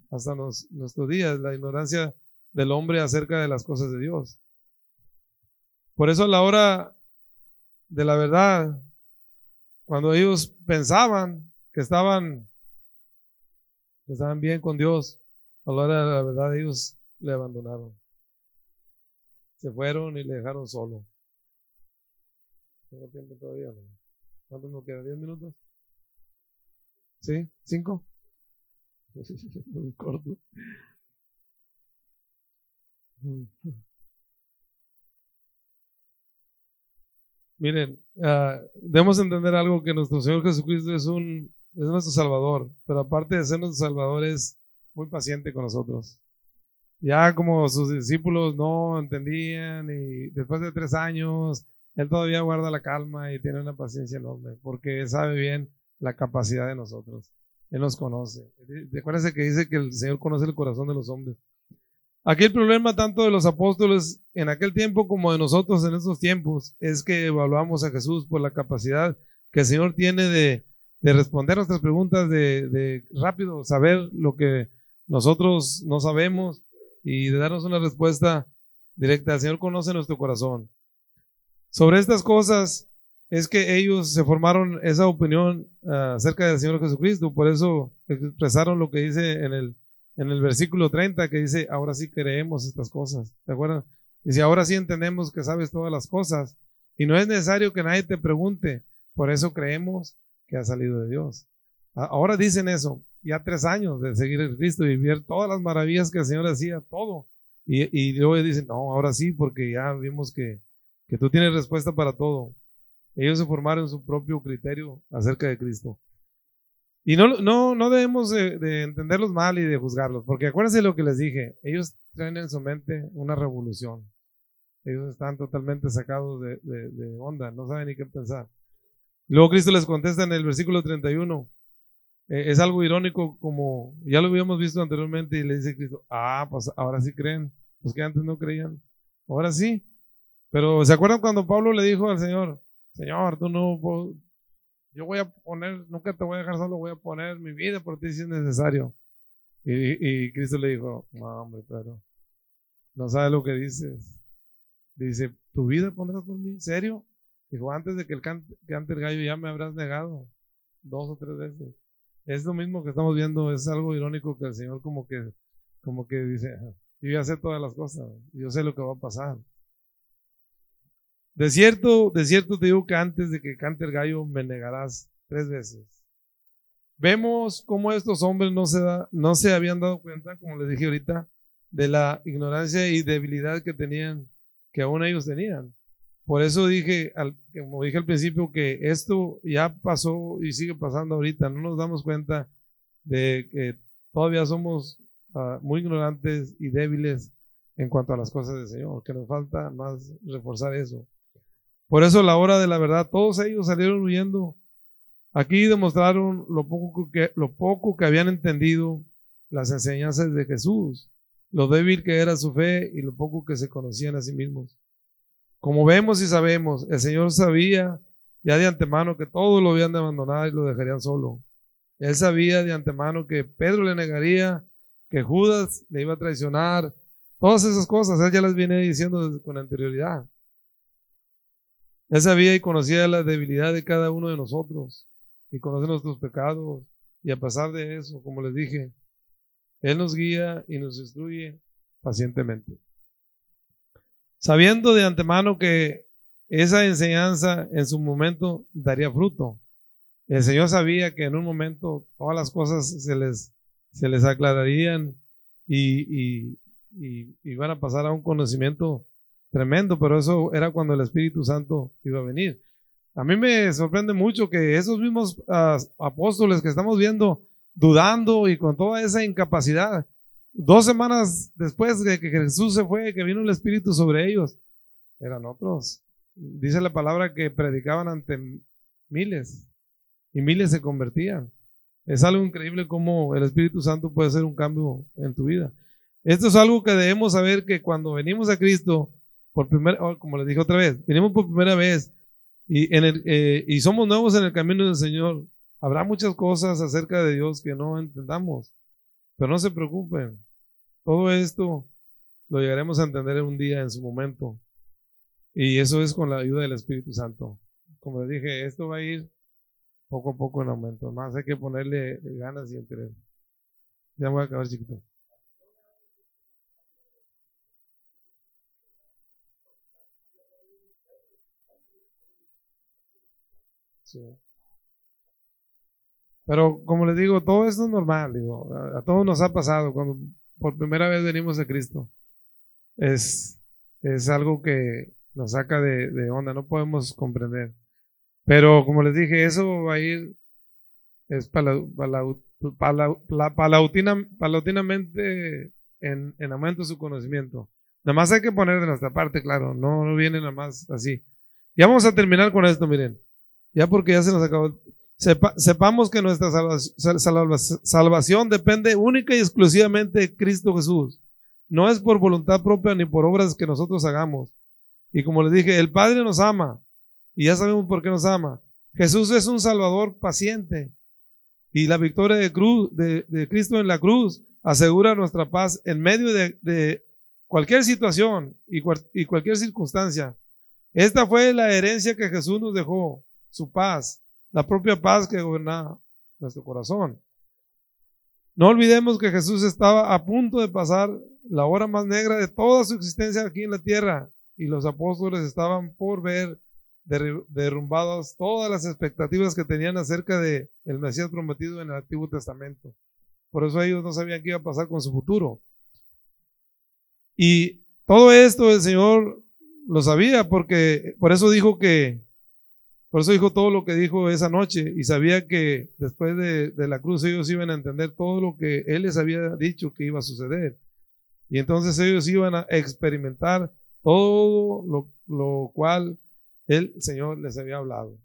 nuestros días, la ignorancia del hombre acerca de las cosas de Dios. Por eso a la hora de la verdad, cuando ellos pensaban que estaban, bien con Dios, a la hora de la verdad ellos le abandonaron. Se fueron y le dejaron solo. Tengo tiempo todavía, ¿no? ¿Cuánto nos queda? ¿Diez minutos? ¿Sí? ¿Cinco? [LAUGHS] Muy corto. Miren, uh, debemos entender algo que nuestro Señor Jesucristo es un es nuestro Salvador, pero aparte de ser nuestro Salvador es muy paciente con nosotros. Ya como sus discípulos no entendían y después de tres años él todavía guarda la calma y tiene una paciencia enorme porque sabe bien la capacidad de nosotros. Él nos conoce. Recuérdense que dice que el Señor conoce el corazón de los hombres. Aquí el problema tanto de los apóstoles en aquel tiempo como de nosotros en estos tiempos es que evaluamos a Jesús por la capacidad que el Señor tiene de, responder nuestras preguntas, de, de, rápido saber lo que nosotros no sabemos y de darnos una respuesta directa. El Señor conoce nuestro corazón. Sobre estas cosas es que ellos se formaron esa opinión ah, acerca del Señor Jesucristo, por eso expresaron lo que dice en el, en el versículo 30, que dice, ahora sí creemos estas cosas, ¿de acuerdo? Dice, ahora sí entendemos que sabes todas las cosas y no es necesario que nadie te pregunte, por eso creemos que ha salido de Dios. Ahora dicen eso, ya tres años de seguir a Cristo y ver todas las maravillas que el Señor hacía, todo. Y, y luego dicen, no, ahora sí, porque ya vimos que, que tú tienes respuesta para todo. Ellos se formaron su propio criterio acerca de Cristo. Y no, no, no debemos de, entenderlos mal y de juzgarlos, porque acuérdense lo que les dije, ellos traen en su mente una revolución. Ellos están totalmente sacados de, de onda, no saben ni qué pensar. Luego Cristo les contesta en el versículo 31. Eh, es algo irónico como ya lo habíamos visto anteriormente y le dice Cristo, ah, pues ahora sí creen, pues que antes no creían. Ahora sí. Pero ¿se acuerdan cuando Pablo le dijo al Señor, Señor, tú no, yo voy a poner, nunca te voy a dejar solo, voy a poner mi vida por ti si es necesario. Y, Cristo le dijo, no, hombre, pero no sabes lo que dices. Dice, ¿tu vida pondrás por mí? ¿En serio? Dijo, antes de que el cante, cante el gallo ya me habrás negado dos o tres veces. Es lo mismo que estamos viendo, es algo irónico que el Señor como que, como que dice, yo ya sé todas las cosas, yo sé lo que va a pasar. De cierto, de cierto te digo que antes de que cante el gallo me negarás tres veces. Vemos cómo estos hombres no se, no se habían dado cuenta, como les dije ahorita, de la ignorancia y debilidad que tenían, que aún ellos tenían. Por eso dije, como dije al principio, que esto ya pasó y sigue pasando ahorita. No nos damos cuenta de que todavía somos ah, muy ignorantes y débiles en cuanto a las cosas del Señor, que nos falta más reforzar eso. Por eso la hora de la verdad, todos ellos salieron huyendo. Aquí demostraron lo poco que, lo poco que habían entendido las enseñanzas de Jesús, lo débil que era su fe y lo poco que se conocían a sí mismos. Como vemos y sabemos, el Señor sabía ya de antemano que todos lo habían de abandonar y lo dejarían solo. Él sabía de antemano que Pedro le negaría, que Judas le iba a traicionar, todas esas cosas, él ya las viene diciendo con anterioridad. Él sabía y conocía la debilidad de cada uno de nosotros y conoce nuestros pecados. Y a pesar de eso, como les dije, Él nos guía y nos instruye pacientemente. Sabiendo de antemano que esa enseñanza en su momento daría fruto. El Señor sabía que en un momento todas las cosas se les, se les aclararían y, y, y iban a pasar a un conocimiento tremendo, pero eso era cuando el Espíritu Santo iba a venir. A mí me sorprende mucho que esos mismos ah, apóstoles que estamos viendo dudando y con toda esa incapacidad, dos semanas después de que Jesús se fue, que vino el Espíritu sobre ellos, eran otros. Dice la palabra que predicaban ante miles y miles se convertían. Es algo increíble cómo el Espíritu Santo puede hacer un cambio en tu vida. Esto es algo que debemos saber que cuando venimos a Cristo, por primera, oh, como les dije otra vez, venimos por primera vez y, en el, eh, y somos nuevos en el camino del Señor. Habrá muchas cosas acerca de Dios que no entendamos, pero no se preocupen. Todo esto lo llegaremos a entender un día en su momento. Y eso es con la ayuda del Espíritu Santo. Como les dije, esto va a ir poco a poco en aumento. Más hay que ponerle ganas y interés. Ya voy a acabar, chiquito. Pero como les digo, todo esto es normal, digo, a, todos nos ha pasado cuando por primera vez venimos a Cristo. Es, es algo que nos saca de, onda, no podemos comprender. Pero como les dije, eso va a ir, es palautinamente en, en aumento su conocimiento. Nada más hay que poner de nuestra parte, claro, no, no viene nada más así. Ya vamos a terminar con esto, miren. Ya porque ya se nos acabó. sepamos que nuestra salvación depende única y exclusivamente de Cristo Jesús. No es por voluntad propia ni por obras que nosotros hagamos. Y como les dije, el Padre nos ama. Y ya sabemos por qué nos ama. Jesús es un Salvador paciente. Y la victoria de, cruz, de, Cristo en la cruz asegura nuestra paz en medio de, cualquier situación y, y cualquier circunstancia. Esta fue la herencia que Jesús nos dejó su paz, la propia paz que gobernaba nuestro corazón. No olvidemos que Jesús estaba a punto de pasar la hora más negra de toda su existencia aquí en la tierra y los apóstoles estaban por ver derrumbadas todas las expectativas que tenían acerca de el Mesías prometido en el Antiguo Testamento. Por eso ellos no sabían qué iba a pasar con su futuro. Y todo esto el Señor lo sabía porque por eso dijo que por eso dijo todo lo que dijo esa noche y sabía que después de, la cruz ellos iban a entender todo lo que Él les había dicho que iba a suceder. Y entonces ellos iban a experimentar todo lo, lo cual el Señor les había hablado.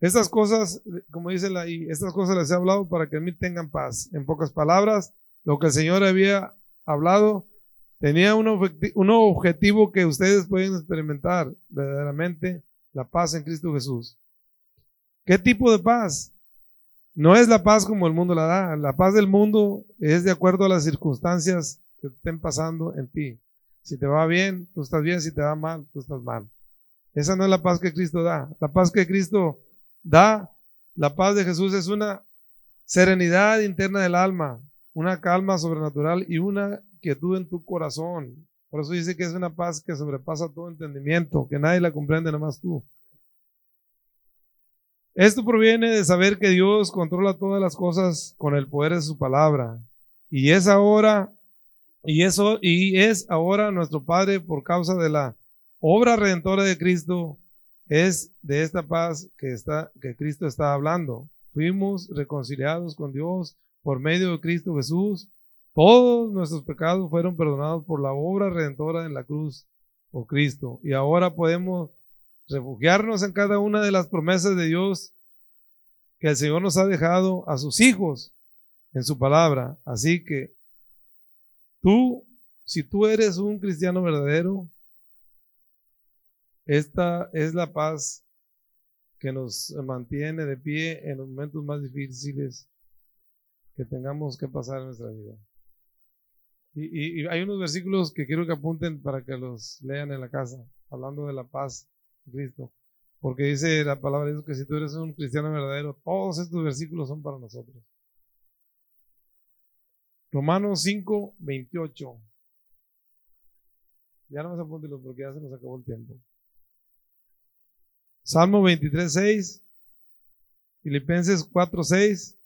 Estas cosas, como dice la estas cosas les he hablado para que en mí tengan paz. En pocas palabras, lo que el Señor había hablado tenía un, un objetivo que ustedes pueden experimentar verdaderamente la paz en Cristo Jesús. ¿Qué tipo de paz? No es la paz como el mundo la da. La paz del mundo es de acuerdo a las circunstancias que estén pasando en ti. Si te va bien, tú estás bien. Si te va mal, tú estás mal. Esa no es la paz que Cristo da. La paz que Cristo da, la paz de Jesús es una serenidad interna del alma, una calma sobrenatural y una quietud en tu corazón. Por eso dice que es una paz que sobrepasa todo entendimiento, que nadie la comprende, nada más tú. Esto proviene de saber que Dios controla todas las cosas con el poder de su palabra. Y es ahora, y eso, y es ahora nuestro Padre por causa de la obra redentora de Cristo, es de esta paz que está, que Cristo está hablando. Fuimos reconciliados con Dios por medio de Cristo Jesús todos nuestros pecados fueron perdonados por la obra redentora en la cruz por Cristo. Y ahora podemos refugiarnos en cada una de las promesas de Dios que el Señor nos ha dejado a sus hijos en su palabra. Así que tú, si tú eres un cristiano verdadero, esta es la paz que nos mantiene de pie en los momentos más difíciles que tengamos que pasar en nuestra vida. Y, hay unos versículos que quiero que apunten para que los lean en la casa, hablando de la paz de Cristo. Porque dice la palabra de Dios que si tú eres un cristiano verdadero, todos estos versículos son para nosotros. Romanos 5, 28. Ya no me apunten porque ya se nos acabó el tiempo. Salmo 23, 6. Filipenses 4, 6.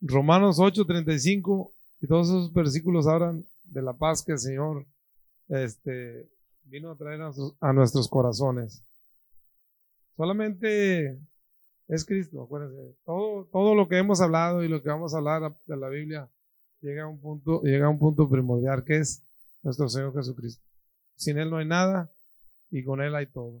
Romanos 8, 35 y todos esos versículos hablan de la paz que el Señor este, vino a traer a, nuestros corazones. Solamente es Cristo, acuérdense. Todo, todo lo que hemos hablado y lo que vamos a hablar de la Biblia llega a un punto, llega a un punto primordial que es nuestro Señor Jesucristo. Sin Él no hay nada y con Él hay todo.